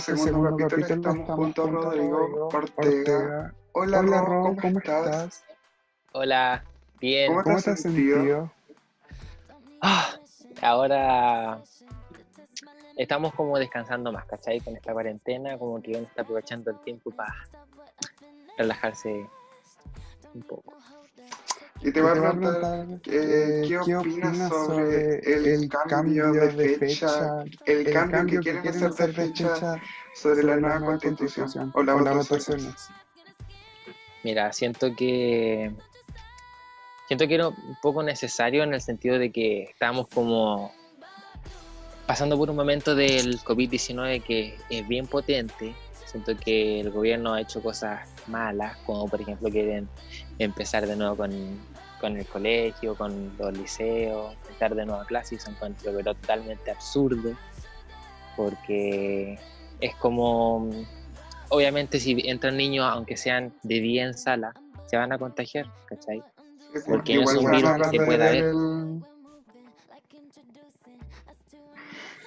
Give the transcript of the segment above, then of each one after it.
Hola, Matías, segundo, capítulo, estamos junto a Rodrigo Ortega. Hola, Ro, ¿cómo, estás? Hola, bien. ¿Cómo, te has sentido? Ah, ahora estamos como descansando más, ¿cachai? Con esta cuarentena, como que uno está aprovechando el tiempo para relajarse un poco. Y te voy a preguntar, eh, ¿qué, opinas sobre el, cambio de fecha, el, cambio que quieren hacer de fecha sobre la nueva constitución o las votaciones? Mira, siento que siento que era un poco necesario en el sentido de que estamos como pasando por un momento del COVID-19 que es bien potente. Siento que el gobierno ha hecho cosas malas, como por ejemplo quieren empezar de nuevo con, con el colegio, con los liceos, empezar de nuevo a clases, se encuentro pero totalmente absurdo, porque es como, obviamente si entran niños, aunque sean de día en sala, se van a contagiar, ¿cachai? Porque no es un virus que pueda haber.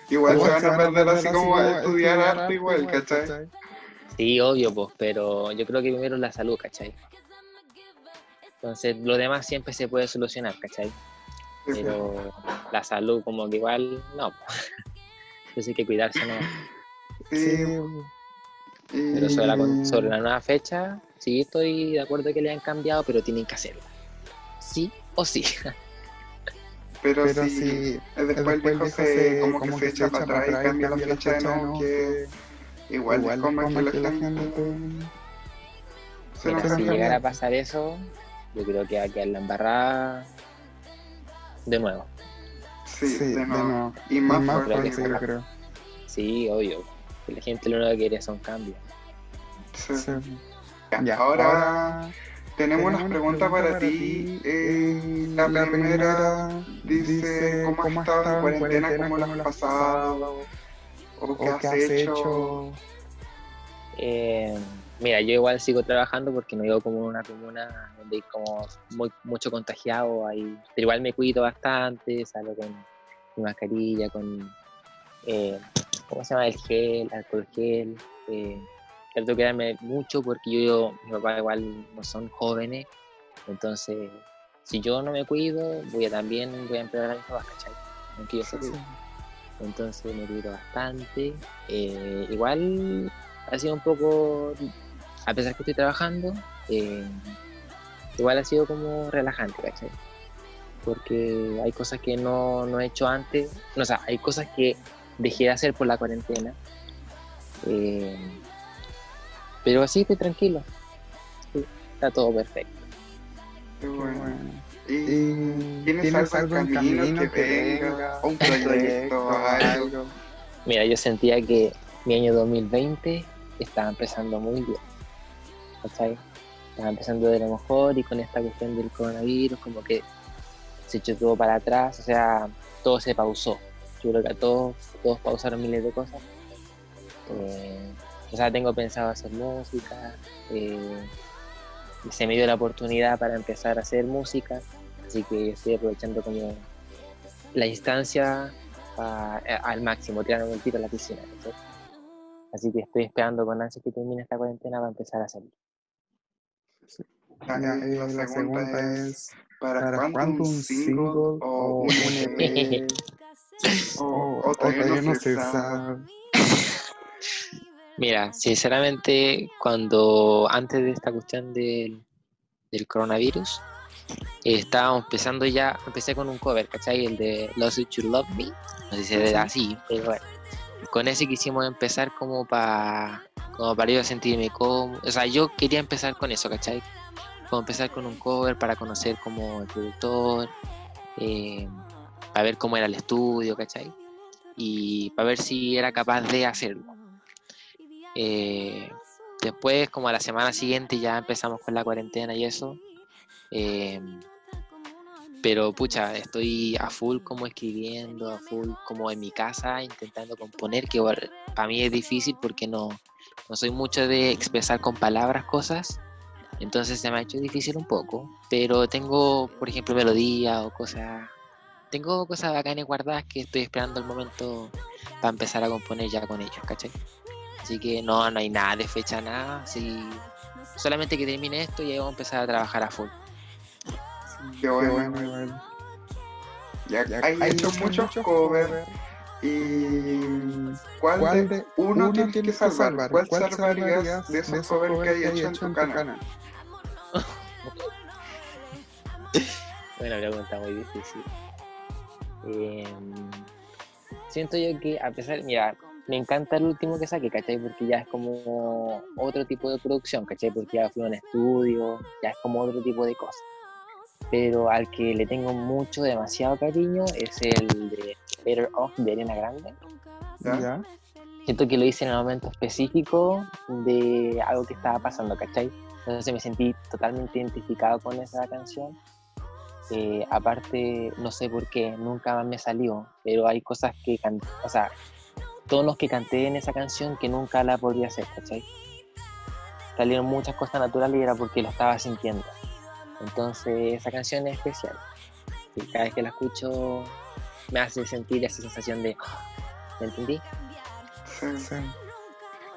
Igual se van a perder así como estudiar arte igual, ¿cachai? Sí, obvio, pues, pero yo creo que primero la salud, ¿cachai? Entonces, lo demás siempre se puede solucionar, ¿cachai? Pero la salud, como que igual, no. Entonces hay que cuidarse, ¿no? Sí. Pero sobre la, sobre la nueva fecha, sí estoy de acuerdo que le han cambiado, pero tienen que hacerlo. Sí o sí. Pero, pero si, después, el se, como, que se echa para atrás y cambia la fecha de nuevo, que igual, igual como, como que, la gente... Mira, si llegara a pasar eso, yo creo que va a quedar la embarrada de nuevo. Sí, de, nuevo. Y más, más fuerte, yo creo. Sí, obvio. La gente lo único que quiere son cambios. Sí. Ya, ahora tenemos unas preguntas para ti. Eh, la, primera dice, ¿cómo has estado en cuarentena? ¿Cómo lo has pasado? ¿O qué has hecho? Eh, mira, yo igual sigo trabajando porque no vivo como en una comuna donde hay como muy, mucho contagiado. Ahí. Pero igual me cuido bastante, salgo con mi mascarilla, con, eh, ¿cómo se llama? El gel, alcohol gel. Eh, trato de quedarme mucho porque yo, mi papá igual no son jóvenes, entonces si yo no me cuido, voy a también voy a empeorar a mis papás, ¿cachai? Aunque yo Entonces me cuido bastante. Eh, igual ha sido un poco, a pesar que estoy trabajando, eh, igual ha sido como relajante, ¿cachai? Porque hay cosas que no, no he hecho antes, no, o sea, hay cosas que dejé de hacer por la cuarentena. Eh, pero así estoy tranquilo. está todo perfecto. Qué bueno. ¿Y, ¿Tienes, algo en camino, que, venga? ¿Un proyecto o algo? Mira, yo sentía que mi año 2020 estaba empezando muy bien. ¿Cachai? Estaba empezando de lo mejor y con esta cuestión del coronavirus, como que se echó todo para atrás, o sea, todo se pausó. Yo creo que a todos, todos pausaron miles de cosas. Eh, o sea, tengo pensado hacer música. Eh, se me dio la oportunidad para empezar a hacer música, así que estoy aprovechando como la instancia eh, al máximo, tirando un tiro a la piscina. Así que estoy esperando con ansia que termine esta cuarentena para empezar a salir. La, la, segunda, es, ¿para, cuándo un single o un EP? o, o, todavía no se sabe. Mira, sinceramente, cuando antes de esta cuestión del, del coronavirus, eh, estábamos empezando ya, empecé con un cover, ¿cachai? El de Lost You Love Me, no sé si ve así, pero bueno. Con ese quisimos empezar como para como para yo sentirme como, o sea, yo quería empezar con eso, ¿cachai? Como empezar con un cover para conocer como el productor, eh, para ver cómo era el estudio, ¿cachai? Y para ver si era capaz de hacerlo. Eh, después, como a la semana siguiente, ya empezamos con la cuarentena y eso. Eh, pero pucha, estoy a full como escribiendo, a full como en mi casa intentando componer, que para mí es difícil porque no, no soy mucho de expresar con palabras cosas, entonces se me ha hecho difícil un poco, pero tengo, por ejemplo, melodía o cosas, tengo cosas bacanas guardadas que estoy esperando el momento para empezar a componer ya con ellos, ¿cachai? Así que no, no hay nada de fecha, nada. Así, solamente que termine esto y ahí vamos a empezar a trabajar a full. Qué bueno, qué bueno. Ya, hay, hecho muchos covers. ¿Y cuál, de uno, tienes que salvar? ¿Cuál, salvarías de esos covers que hay hecho en tu canal? Buena pregunta, muy difícil. Eh, siento yo que a pesar, mira, me encanta el último que saqué, ¿cachai? Porque ya es como otro tipo de producción, ¿cachai? Porque ya fui a un estudio, ya es como otro tipo de cosas. Pero al que le tengo mucho, demasiado cariño es el de Better Off de Arena Grande. ¿Ya? Siento que lo hice en un momento específico de algo que estaba pasando, ¿cachai? Entonces me sentí totalmente identificado con esa canción. Eh, aparte, no sé por qué, nunca más me salió, pero hay cosas que, o sea, tonos que canté en esa canción que nunca la podría hacer, ¿cachai? Salieron muchas cosas naturales y era porque lo estaba sintiendo. Entonces, esa canción es especial. Y cada vez que la escucho, me hace sentir esa sensación de, ¿me entendí? Sí, sí.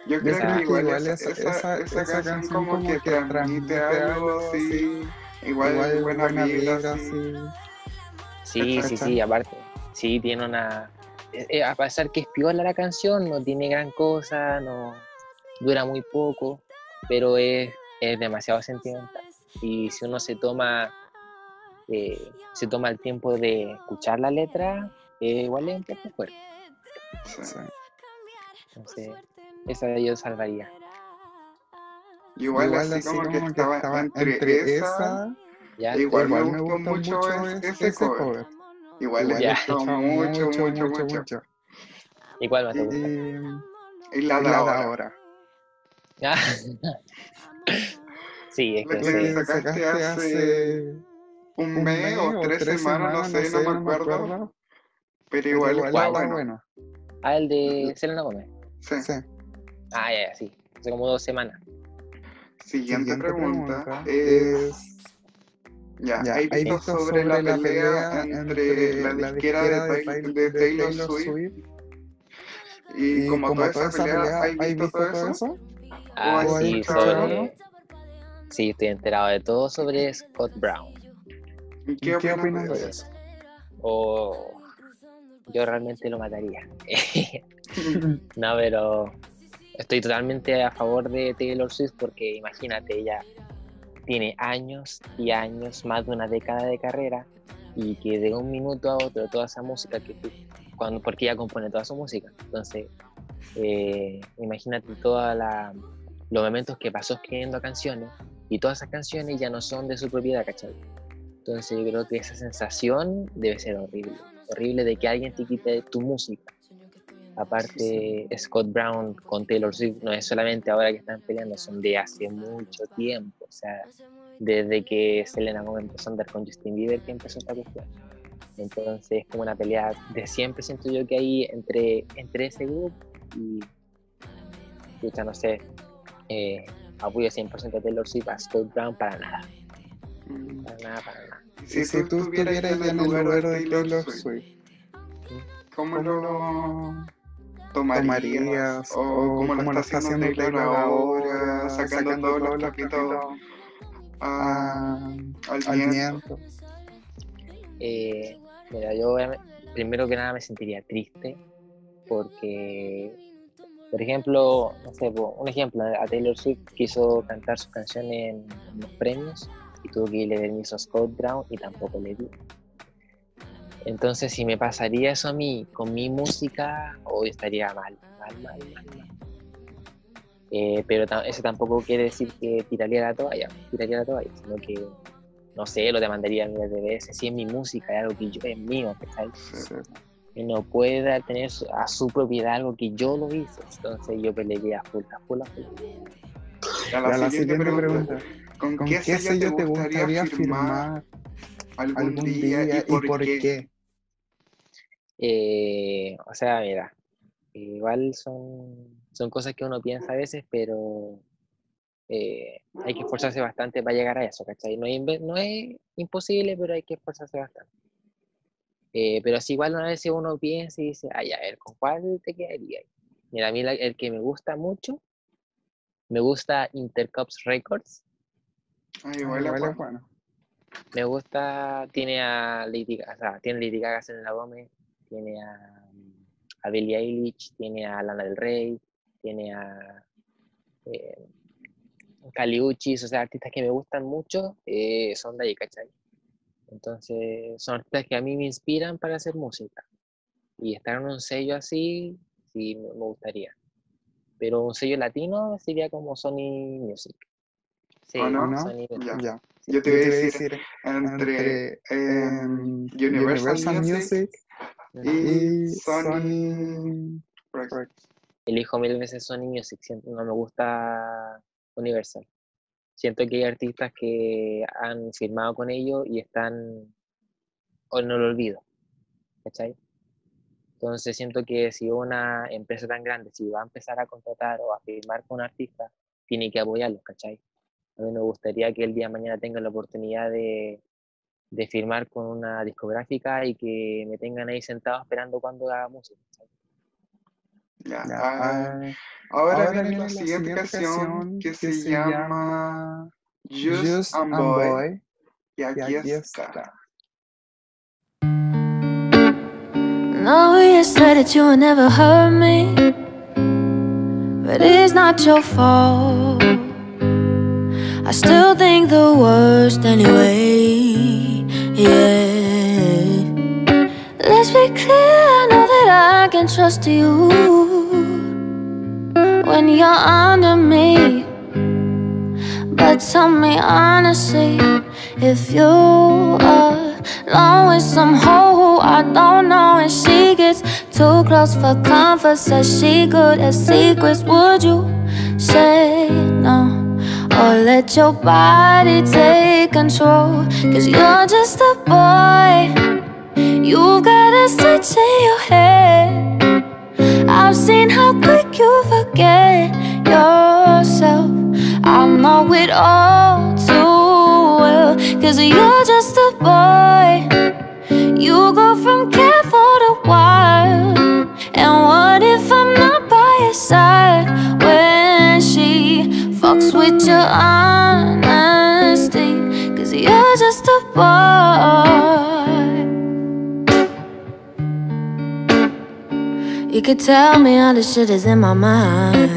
Yo creo que igual, esa, esa, esa, canción como, que, transmite algo así, igual, igual buena, vida, sí. Sí, sí, sí, aparte, sí, tiene una, eh, a pesar que es piola la canción, no tiene gran cosa, no dura muy poco, pero es, es demasiado sentimental. Y si uno se toma, eh, se toma el tiempo de escuchar la letra, eh, igual es un poco fuerte. Entonces, esa yo salvaría. Igual, así, como, que, estaba, entre, esa, igual, me gustó, mucho, ese, cover. Igual le gustó mucho, mucho, mucho, mucho. ¿Y cuál más te gusta? Y, la de ahora. sí, es que le sacaste hace un mes o tres semanas, no sé, no, me acuerdo. Pero igual, está bueno. Ah, el de Selena Gómez. Sí. sí. Ah, ya, sí. Hace como dos semanas. Siguiente, pregunta, es ya, ya hay visto sobre, la, pelea, entre, la disquera de, Taylor, Swift, y, como, toda esa pelea, ¿hay visto, todo eso? Ah, sí, sobre... sí, estoy enterado de todo sobre Scott Brown. ¿Y qué, opinas de eso? Oh, yo realmente lo mataría. no, pero estoy totalmente a favor de Taylor Swift porque imagínate, ella tiene años y años, más de una década de carrera, y que de un minuto a otro toda esa música que cuando, porque ella compone toda su música. Entonces, eh, imagínate todos los momentos que pasó escribiendo canciones y todas esas canciones ya no son de su propiedad, ¿cachai? Entonces yo creo que esa sensación debe ser horrible, horrible de que alguien te quite tu música. Aparte, Scott Brown con Taylor Swift no es solamente ahora que están peleando, son de hace mucho tiempo. O sea, desde que Selena Gomez empezó a andar con Justin Bieber que empezó esta cuestión. Entonces, es como una pelea de siempre, siento yo que hay entre, entre ese grupo y. Escucha, no sé. Eh, apoyo 100% a Taylor Swift, a Scott Brown, para nada. Mm. Para nada, para nada. Si, si tú estuvieras en el lugar de Taylor Swift, ¿cómo lo.? Tomarías, o, como, lo está haciendo Taylor ahora, sacando, todos los trapitos al viento. Eh, mira, yo primero que nada me sentiría triste porque, por ejemplo, no sé, un ejemplo, a Taylor Swift quiso cantar su canción en, los premios y tuvo que irle permiso a Scott Brown y tampoco le dio. Entonces, si me pasaría eso a mí con mi música, hoy estaría mal, mal, mal, mal, mal. Eh, pero eso tampoco quiere decir que tiraría la toalla, tiraría la toalla, sino que, no sé, lo demandaría miles de veces. Si es mi música, es algo que yo es mío, Que no pueda tener a su propiedad algo que yo lo hice. Entonces yo pelearía full, full, full. A la, la siguiente, pregunta. ¿Con, qué, sello te gustaría firmar algún, día, y por, qué? Eh, o sea, mira, igual son, son cosas que uno piensa a veces, pero eh, hay que esforzarse bastante para llegar a eso, ¿cachai? No es, no es imposible, pero hay que esforzarse bastante. Eh, pero si igual una vez uno piensa y dice, ay, a ver, ¿con cuál te quedaría? Mira, a mí el que me gusta mucho, me gusta Intercops Records. Ay, igual es bueno. Me gusta, tiene a Lady Gaga, o sea, tiene Lady Gaga en la Gómez, tiene a, a Billie Eilish, tiene a Lana del Rey, tiene a eh, Caliuchis, o sea, artistas que me gustan mucho eh, son de ahí, ¿cachai? Entonces, son artistas que a mí me inspiran para hacer música. Y estar en un sello así, sí, me gustaría. Pero un sello latino sería como Sony Music. Sí, no? Sony Ya. Yo te voy a decir, entre, em, Universal, Music, y, Sony Records. Elijo mil veces Sony Music, no me gusta Universal. Siento que hay artistas que han firmado con ellos y están, o no lo olvido, ¿cachai? Entonces siento que si una empresa tan grande, si va a empezar a contratar o a firmar con un artista, tiene que apoyarlos, ¿cachai? A mí me gustaría que el día de mañana tengan la oportunidad de, de firmar con una discográfica y que me tengan ahí sentado esperando cuando haga música. Ya, ah, ahora, viene, la siguiente canción que, se, llama Just and Boy. Y aquí, está. No, you said that you would never hurt me, but it's not your fault. I still think the worst anyway. Yeah. Let's be clear, I know that I can trust you when you're under me. But tell me honestly if you are alone with some hoe who I don't know and she gets too close for comfort, says she good at secrets. Would you say no? Or let your body take control? Cause you're just a boy. You've got a switch in your head. I've seen how quick you forget yourself. I know it all too well. Cause you're just a boy. You go from careful to wild. And what if I'm not by your side when she fucks with your honesty? Boy. You could tell me all the shit is in my mind.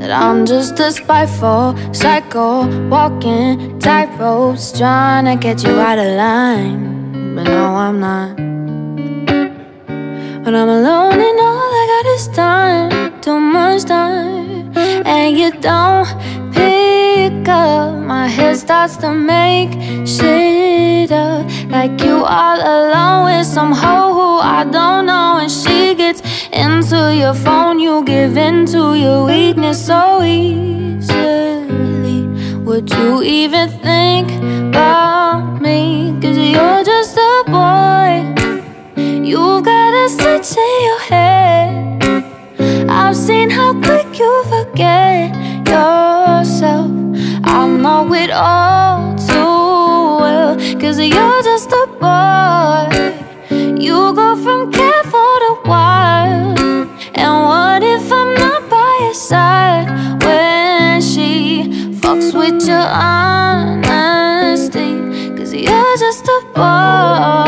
That I'm just a spiteful psycho, walking tight ropes, trying to get you out of line. But no, I'm not. When I'm alone and all I got is time, too much time, and you don't pick up. Head starts to make shit up, like you all alone with some hoe who I don't know, and she gets into your phone, you give in to your weakness so easily. Would you even think about me? Cause you're just a boy. You've got a switch in your head. I've seen how quick you forget yourself. I know it all too well. Cause you're just a boy. You go from careful to wild. And what if I'm not by your side when she fucks with your honesty? Cause you're just a boy.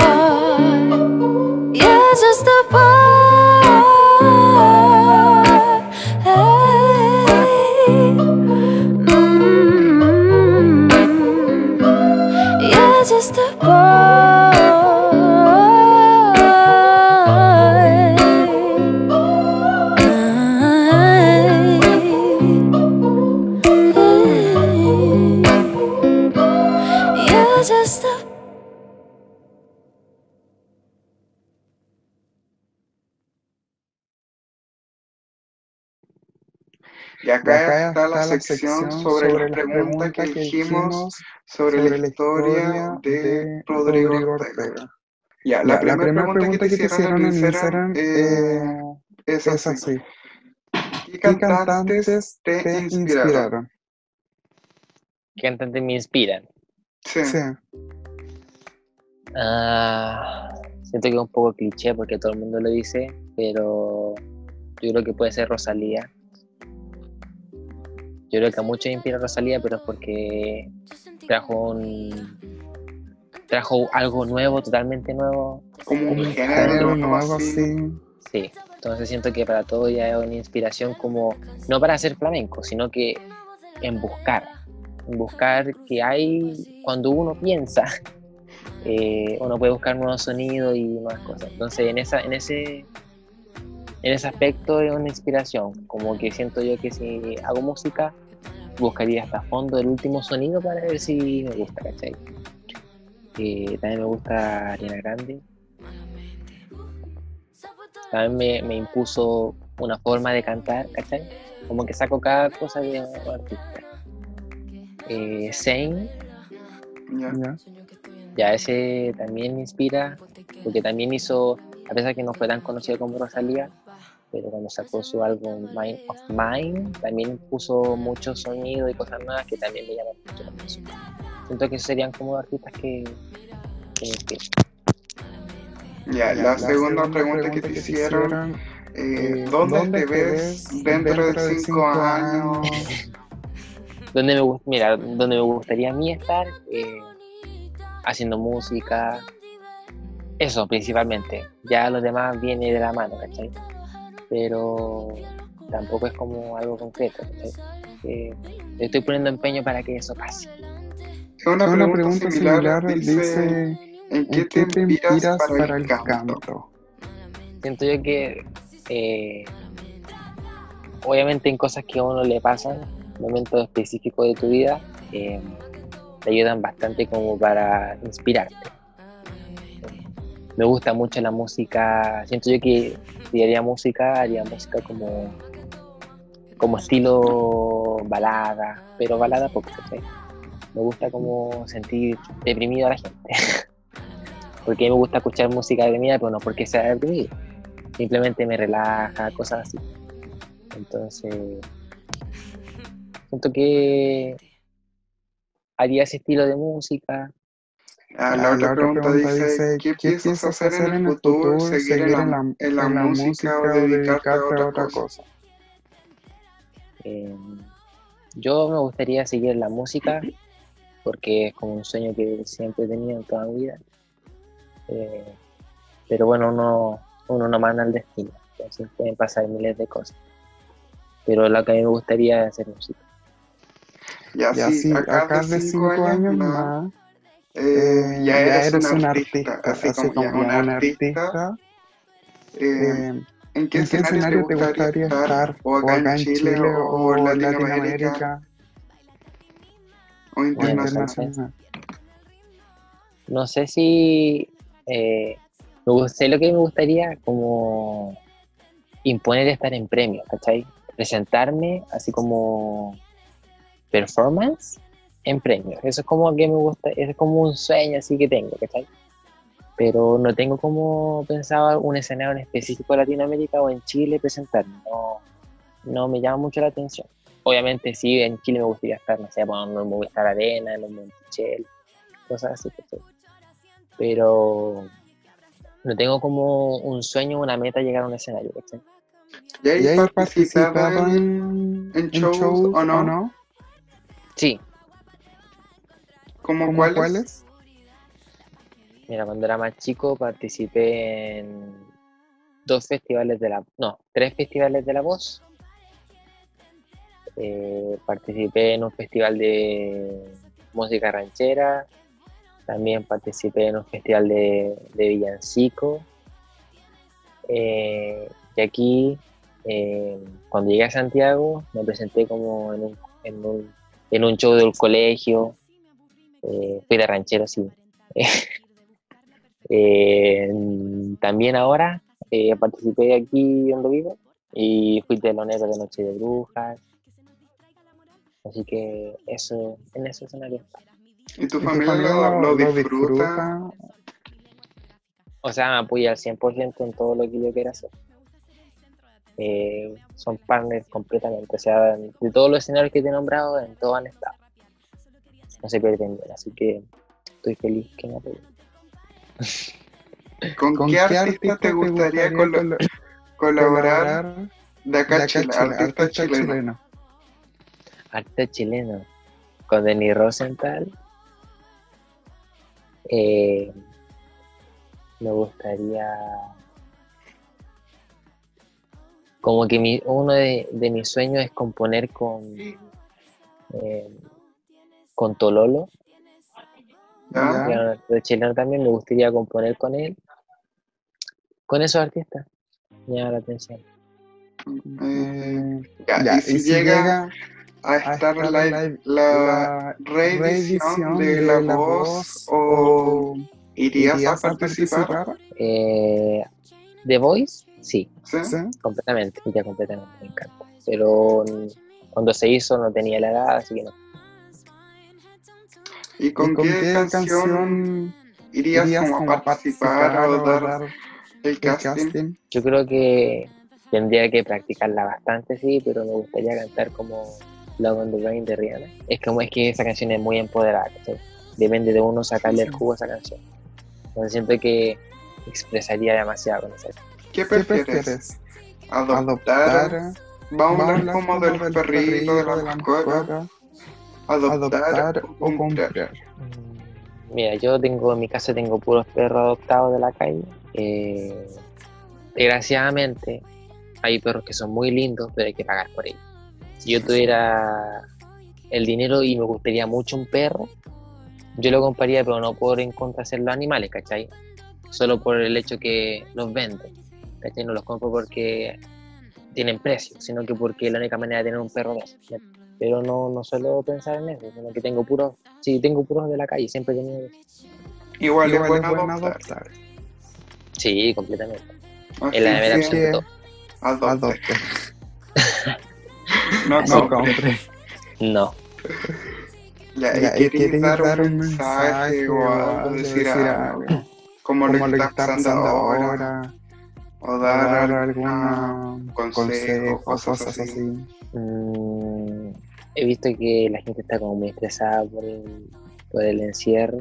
La, sección, sobre, las preguntas que dijimos sobre, la historia de Rodrigo Ortega. Ya, la, primera pregunta, que te hicieron en Instagram eh, eh, es, así. ¿Qué cantantes te, inspiraron? ¿Qué cantantes me inspiran? Sí. Ah, siento que es un poco cliché porque todo el mundo lo dice, pero yo creo que puede ser Rosalía. Yo creo que a muchos inspira Rosalía, pero es porque trajo un trajo algo nuevo, totalmente nuevo. Como un género nuevo, sí. Sí, entonces siento que para todo ya es una inspiración como, no para hacer flamenco, sino que en buscar, en buscar que hay, cuando uno piensa, eh, uno puede buscar nuevos sonidos y nuevas cosas. Entonces en, esa, en, ese, en ese aspecto es una inspiración, como que siento yo que si hago música, buscaría hasta fondo el último sonido para ver si me gusta, ¿cachai? Eh, también me gusta Ariana Grande. También me, impuso una forma de cantar, ¿cachai? Como que saco cada cosa de un artista. Eh, Zane. Ya ese también me inspira, porque también hizo, a pesar que no fue tan conocido como Rosalía, pero cuando sacó su álbum Mind of Mine, también puso mucho sonido y cosas nuevas que también me llaman mucho la atención. Siento que serían como artistas que, que me inspiran. Ya, la, segunda, pregunta, que te hicieron, eh, ¿dónde, te ves dentro de cinco años? donde me, mira, donde me gustaría a mí estar, eh, haciendo música, eso principalmente. Ya lo demás viene de la mano, ¿cachai? Pero tampoco es como algo concreto, ¿cachai? estoy poniendo empeño para que eso pase. Una, una pregunta, similar, dice, ¿en qué, te, inspiras para, el canto? Siento yo que eh, obviamente en cosas que a uno le pasan, momentos específicos de tu vida, eh, te ayudan bastante como para inspirarte. Me gusta mucho la música, siento yo que si haría música, haría música como, como estilo balada, pero balada poco, Me gusta como sentir deprimido a la gente. porque me gusta escuchar música deprimida, pero no porque sea deprimido. Simplemente me relaja, cosas así. Entonces, siento que haría ese estilo de música. Ah, la, otra pregunta, dice, ¿qué, piensas hacer en el futuro? ¿Seguir en la, en la, música o dedicarte a otra cosa? Eh, yo me gustaría seguir en la música porque es como un sueño que siempre he tenido en toda mi vida. Eh, pero bueno, uno, uno no manda el destino, entonces pueden pasar miles de cosas. Pero lo que a mí me gustaría es hacer música. Y así, acá, de cinco, años, más, eh, ya, eres, un artista, así, como, un artista. Eh, ¿En qué, escenario, te gustaría estar? ¿O acá, en Chile, o, en Latinoamérica? ¿O internacional? No sé si... Eh, me sé lo que me gustaría como imponer estar en premios, ¿cachai? Presentarme así como performance en premios. Eso es como que me gusta, es como un sueño así que tengo, ¿cachai? Pero no tengo como pensado un escenario en específico en Latinoamérica o en Chile presentarme. No, no me llama mucho la atención. Obviamente sí, en Chile me gustaría estar, no sé, bueno, no me gusta estar Arena, en Monticello, cosas así, ¿cachai? Pero no tengo como un sueño, una meta llegar a un escenario, ¿cachai? ¿Y ahí, en, shows, o no? Sí. ¿Cómo, cuáles? Mira, cuando era más chico participé en dos festivales de la... No, tres festivales de la voz. Eh, participé en un festival de música ranchera. También participé en un festival de, villancico. Eh, y aquí, eh, cuando llegué a Santiago, me presenté como en un en un show del colegio, eh, fui de ranchero, sí. Eh, también ahora eh, participé aquí donde vivo y fui telonero de Noche de Brujas. Así que eso, en ese escenario. ¿Y tu familia, lo, disfruta? O sea, me apoya al 100% en todo lo que yo quiera hacer. Eh, son partners completamente. O sea, de todos los escenarios que te he nombrado, en todos han estado. No se pierden así que estoy feliz que me apoyen. ¿Con, qué, artista, te gustaría, colaborar, de acá, Chile, artista, chileno? Artista chileno. Con Denis Rosenthal. Eh, me gustaría como que mi, uno de, mis sueños es componer con eh, con Tololo. De chileno también me gustaría componer con él con esos artistas. Me llama la atención. Eh, y, si, llega, a estar, la, la, reedición de, La Voz o irías, a participar? Eh, The Voice Sí, completamente, ya completamente, me encanta. Pero cuando se hizo no tenía la edad, así que no. ¿Y con, qué, canción, irías, como, a participar, o dar el, casting? Yo creo que tendría que practicarla bastante, sí, pero me gustaría cantar como Love on the Rain de Rihanna. Es como es que esa canción es muy empoderada, depende de uno sacarle el jugo a esa canción. Entonces siento que expresaría demasiado con esa canción. ¿Qué prefieres? ¿Adoptar? Vamos a hablar como del perrito, de la mascota. ¿Adoptar o comprar? Mm, mira, yo tengo en mi casa tengo puros perros adoptados de la calle. Eh, desgraciadamente hay perros que son muy lindos, pero hay que pagar por ellos. Si yo tuviera el dinero y me gustaría mucho un perro, yo lo compraría, pero no por en contra de los animales, ¿cachai? Solo por el hecho que los venden. No los compro porque tienen precio, sino que porque es la única manera de tener un perro de eso. Pero no, no suelo pensar en eso, sino que tengo puros, sí, tengo puros de la calle, siempre he tenido Igual, Igual es bueno adoptar. Sí, completamente. en la nevera sí, Adopte. no, no compre. No. Ya, ¿y quieres dar un mensaje o algo, decir algo? Como, lo que está pasando ahora o dar, algún consejo, cosas, así. Mm, he visto que la gente está como muy estresada por el, por el encierro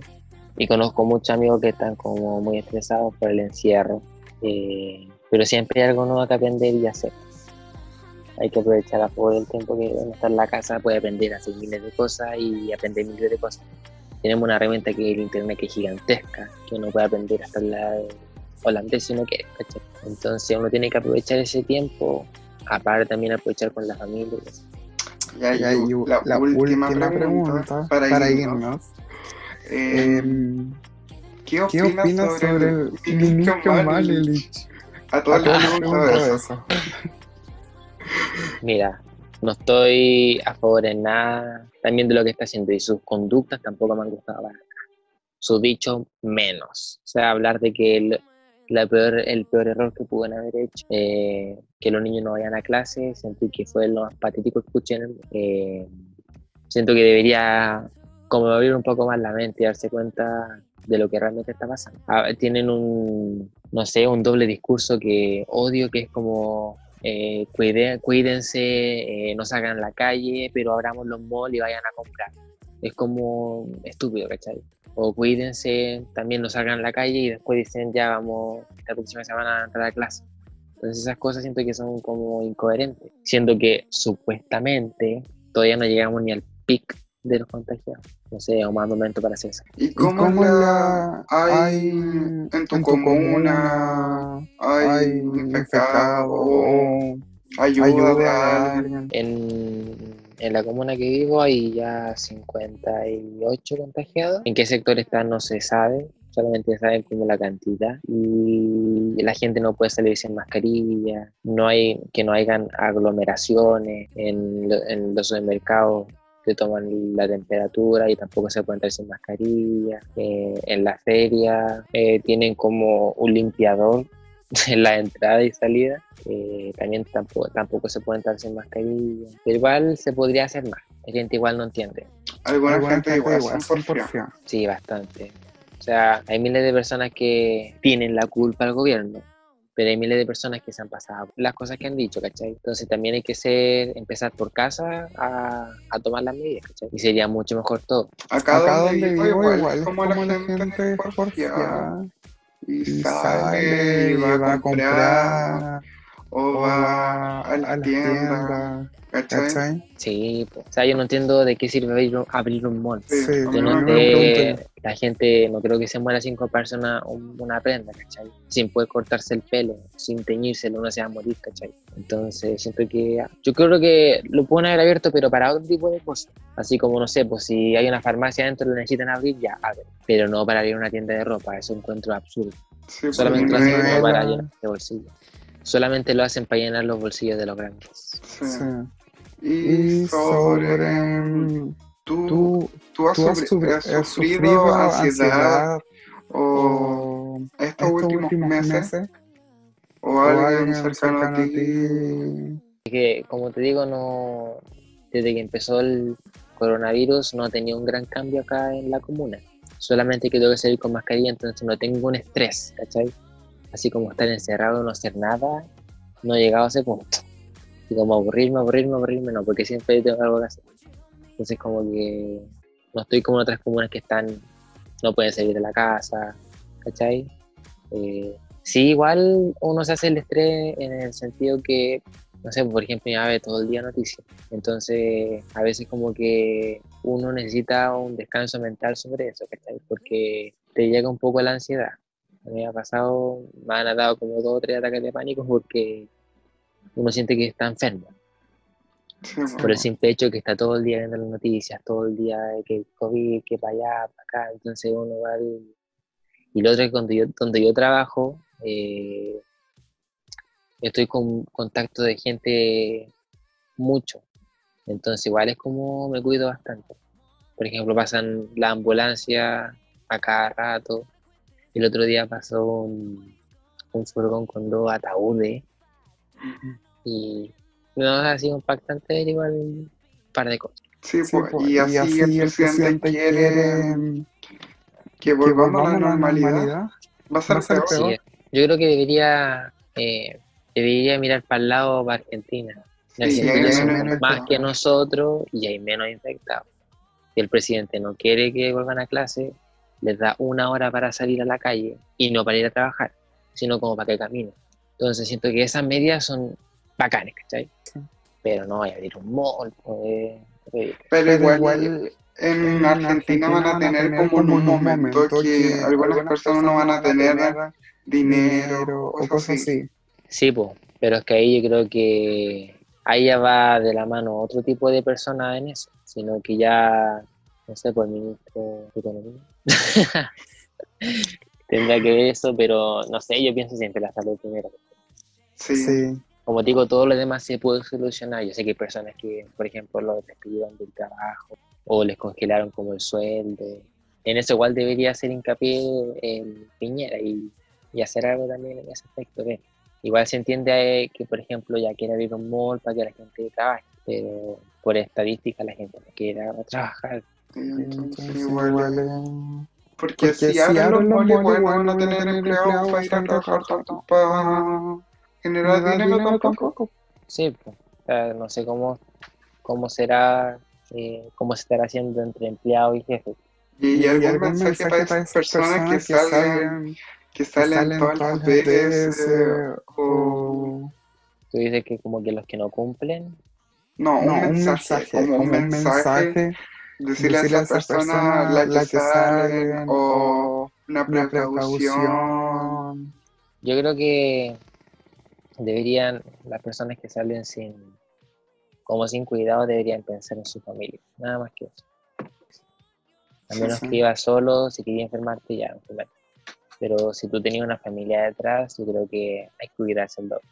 y conozco muchos amigos que están como muy estresados por el encierro, eh, pero siempre hay algo nuevo que aprender y hacer. Hay que aprovechar a por el tiempo que uno está en la casa, puede aprender a hacer miles de cosas y aprender miles de cosas. Tenemos una herramienta que es el internet que es gigantesca, que uno puede aprender hasta la holandés si no quiere, Entonces uno tiene que aprovechar ese tiempo, aparte también aprovechar con la familia. Ya, ya, la, última, pregunta, para, irnos. Eh, em, ¿Qué opinas, sobre, el ministro Malilich? A todos les pregunto eso. Mira, no estoy a favor de nada también de lo que está haciendo y sus conductas tampoco me han gustado para Sus dichos menos. O sea, hablar de que él la peor, el peor error que pueden haber hecho, eh, que los niños no vayan a clase, sentí que fue lo más patético que escuché. Eh, siento que debería como abrir un poco más la mente y darse cuenta de lo que realmente está pasando. Ah, tienen un, no sé, un doble discurso que odio, que es como eh, cuídense, eh, no salgan a la calle, pero abramos los malls y vayan a comprar. Es como estúpido, ¿cachai? o cuídense, también no salgan a la calle y después dicen ya vamos, esta próxima semana a entrar a clase. Entonces esas cosas siento que son como incoherentes, siendo que supuestamente todavía no llegamos ni al pic de los contagiados. No sé, un mal momento para hacer eso. ¿Y cómo, la hay en tu, comuna? ¿Hay infectados? ¿Ayuda, ayuda de alguien? En en la comuna que vivo hay ya 58 contagiados. En qué sector están no se sabe, solamente saben como la cantidad y la gente no puede salir sin mascarilla, no hay que no hayan aglomeraciones en, los supermercados que toman la temperatura y tampoco se puede entrar sin mascarilla. Eh, en la feria eh, tienen como un limpiador la entrada y salida. Eh, también tampoco, tampoco se puede entrar sin mascarilla. igual se podría hacer más. La gente igual no entiende. Alguna, gente, igual, Sí, bastante. O sea, hay miles de personas que tienen la culpa al gobierno, pero hay miles de personas que se han pasado las cosas que han dicho, ¿cachai? Entonces también hay que ser, empezar por casa a, a tomar las medidas, ¿cachai? Y sería mucho mejor todo. Acá, donde, vivo, igual, como, la, gente, gente y sale y va a comprar o va a la tienda. ¿Cachai? Sí, pues, o sea, yo no entiendo de qué sirve abrir, abrir un mall. Sí, Yo no te- la gente, no creo que se muera sin comprarse una, un- prenda, ¿cachai? Sin poder cortarse el pelo, sin teñírselo, uno se va a morir, ¿cachai? Entonces, siento que yo creo que lo pueden haber abierto, pero para otro tipo de cosas. Así como, no sé, pues si hay una farmacia adentro y lo necesitan abrir, ya, abren. Pero no para abrir una tienda de ropa, eso encuentro absurdo. Sí, pues, Solamente lo hacen para llenar de bolsillos. Solamente lo hacen para llenar los bolsillos de los grandes. sí. Sí. Y Y sobre. sobre. ¿Tú, ¿Tú, tú has, tú has, sufri- sufri- has sufrido sufrido ansiedad ansiedad o o estos, últimos, meses? ¿O o alguien cercano a ti? ti? que como te digo, no desde que empezó el coronavirus no ha tenido un gran cambio acá en la comuna. Solamente que tengo que salir con mascarilla, entonces no tengo un estrés, ¿cachai? Así como estar encerrado, no hacer nada, no he llegado a ese punto. Y como aburrirme, aburrirme, aburrirme, no, porque siempre tengo algo que hacer. Entonces como que no estoy como en otras comunas que están, no pueden salir de la casa, ¿cachai? Eh, sí, igual uno se hace el estrés en el sentido que no sé, por ejemplo, mi mamá ve todo el día noticias. Entonces, a veces como que uno necesita un descanso mental sobre eso, ¿cachai? Porque te llega un poco la ansiedad. Me ha pasado, me han dado como dos o tres ataques de pánico porque uno siente que está enfermo. Sí. Por el simple hecho que está todo el día viendo las noticias, todo el día que el COVID, que para allá, para acá. Entonces uno va al- Y lo otro es que donde yo, donde yo trabajo, eh, estoy con contacto de gente mucho. Entonces igual es como me cuido bastante. Por ejemplo, pasan la ambulancia a cada rato. El otro día pasó un, un furgón con dos ataúdes y no ha sido impactante ver igual un par de cosas. Sí, Sí, pues, po, y así el presidente quiere que que volvamos a la normalidad. normalidad. Va a ser Va a ser peor. peor. Sí, yo creo que debería, eh, debería mirar para el lado para Argentina. Sí, Argentina hay son menos más que nosotros y hay menos infectados. Si el presidente no quiere que vuelvan a clase, les da una hora para salir a la calle y no para ir a trabajar, sino como para que caminen. Entonces siento que esas medidas son bacanes, ¿cachai? Sí. Pero no voy a abrir un mall, pues, eh, Pero Pero igual, igual en Argentina van a tener como un momento que algunas personas no van a tener dinero o cosas así. Sí, pues, pero es que ahí yo creo que ahí ya va de la mano otro tipo de personas en eso, sino que ya, no sé, pues el ministro de Economía tendrá que ver eso, pero no sé, yo pienso siempre la salud primero. Sí, Sí, Como digo, todo lo demás se puede solucionar. Yo sé que hay personas que, por ejemplo, los despidieron del trabajo o les congelaron como el sueldo. En eso igual debería hacer hincapié en Piñera y, y hacer algo también en ese aspecto. ¿ves? Igual se entiende eh, que, por ejemplo, ya quiere abrir un mall para que la gente trabaje, pero por estadística la gente no quiere trabajar. entonces igual, igual eh, porque, porque si si abren los bueno, igual van a van a tener empleados para ir a trabajar, tanto para generar dinero tampoco. Sí, pues, o sea, no sé cómo, cómo será, eh, cómo se estará haciendo entre empleado y jefe. Y, algún mensaje para esas personas que salen, que salen todas las veces, eh, o... Tú dices que como que los que no cumplen, No, un mensaje, como un mensaje, decirle a decirle esas personas las que salen, o una precaución. yo creo que deberían, las personas que salen sin, como sin cuidado, deberían pensar en su familia, nada más que eso. A menos sí. que ibas solo, si querías enfermarte, ya, enfermarte. Pero si tú tenías una familia detrás, yo creo que hay que cuidarse el doble.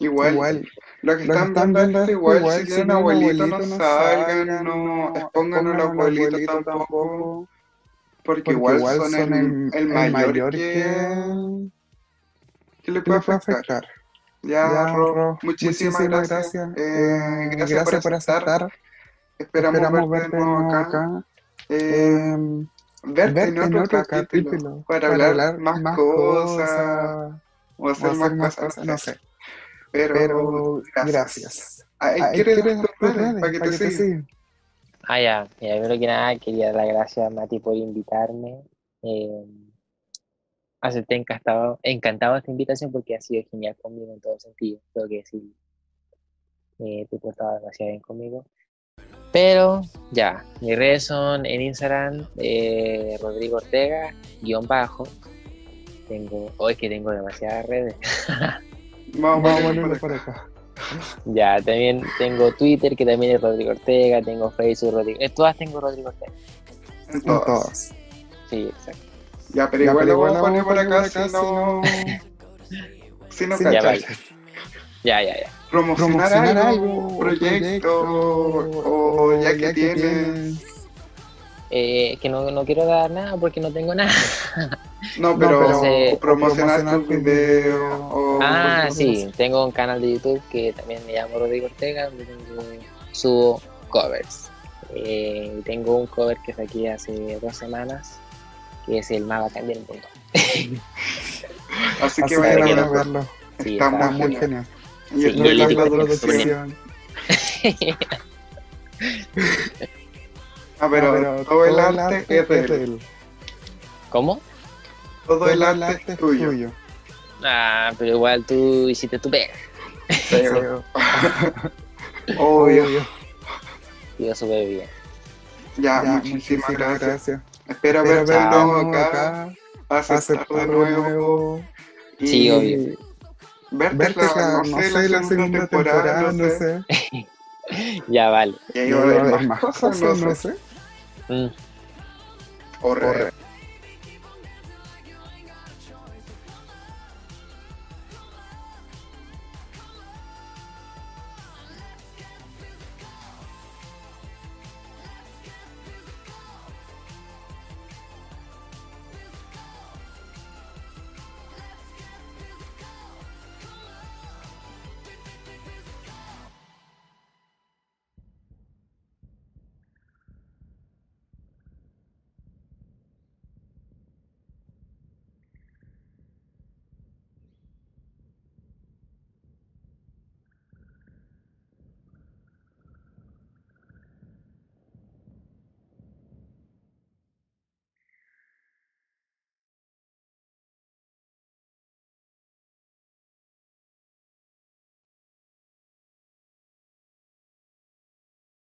Igual, Igual, los que están están viendo viendo esto, esto, igual, igual, si si tienen abuelito, abuelito, no salgan, no expongan a los abuelitos tampoco, porque porque igual igual son son el, el, el mayor que, le puede afectar. afectar. Ya, Ya, Ro, Ro, muchísimas gracias. Eh, Eh, gracias por aceptar. Esperamos, Esperamos verte de nuevo acá. acá. Eh, Eh, verte en otro capítulo para hablar más cosas o hacer más cosas, no sé. Pero, Pero gracias. gracias. ¿quieres ¿quieres dar tus tus redes redes para que te sigan? Ah, ya, ya, primero que nada quería dar las gracias a Mati por invitarme. Eh, acepté encantado, encantado esta invitación porque ha sido genial conmigo en todo sentido. Tengo que decir, eh, te he portado demasiado bien conmigo. Pero ya, mis redes son en Instagram, eh, Rodrigo Ortega, guion bajo. Tengo, hoy que tengo demasiadas redes. Vamos, Vamos por acá. ya, también tengo Twitter, que también es Rodrigo Ortega. Tengo Facebook, Rodrigo. En todas tengo Rodrigo Ortega. En todas. Sí, exacto. Ya, pero igual lo voy a poner por acá, si no. Si no Sí, ya. Ya, ya, ya. Promocionar, Promocionar algo, proyecto, o, o ya que tienes. Eh, que no, no quiero dar nada porque no tengo nada. No, No, pero, promocionar promocionar tus tus videos. videos. O, Ah, sí, tengo un canal de YouTube que también me llamo Rodrigo Ortega, donde subo covers. Eh, tengo un cover que saqué hace dos semanas, es el más bacán del mundo. Así que vayan a verlo. verlo. Sí, Está Está muy genial. genial. Y Sí, el y el de la lírico producción. Ah, Ah, pero, todo el arte es de él. él. ¿Cómo? Todo el arte es tuyo. Ah, pero igual tú hiciste tu pega. Pero- Obvio. y Yo súper bien. Ya, Ya, muchísimas gracias. gracias. Espero Espero verte de verte de nuevo nuevo acá, acá. aceptar Aceptar de de nuevo. nuevo. Y Sí, obvio. Verte, Verte la, la, no sé, la segunda temporada, no sé. Ya vale. Y ahí va a haber más cosas, no sé. Mm.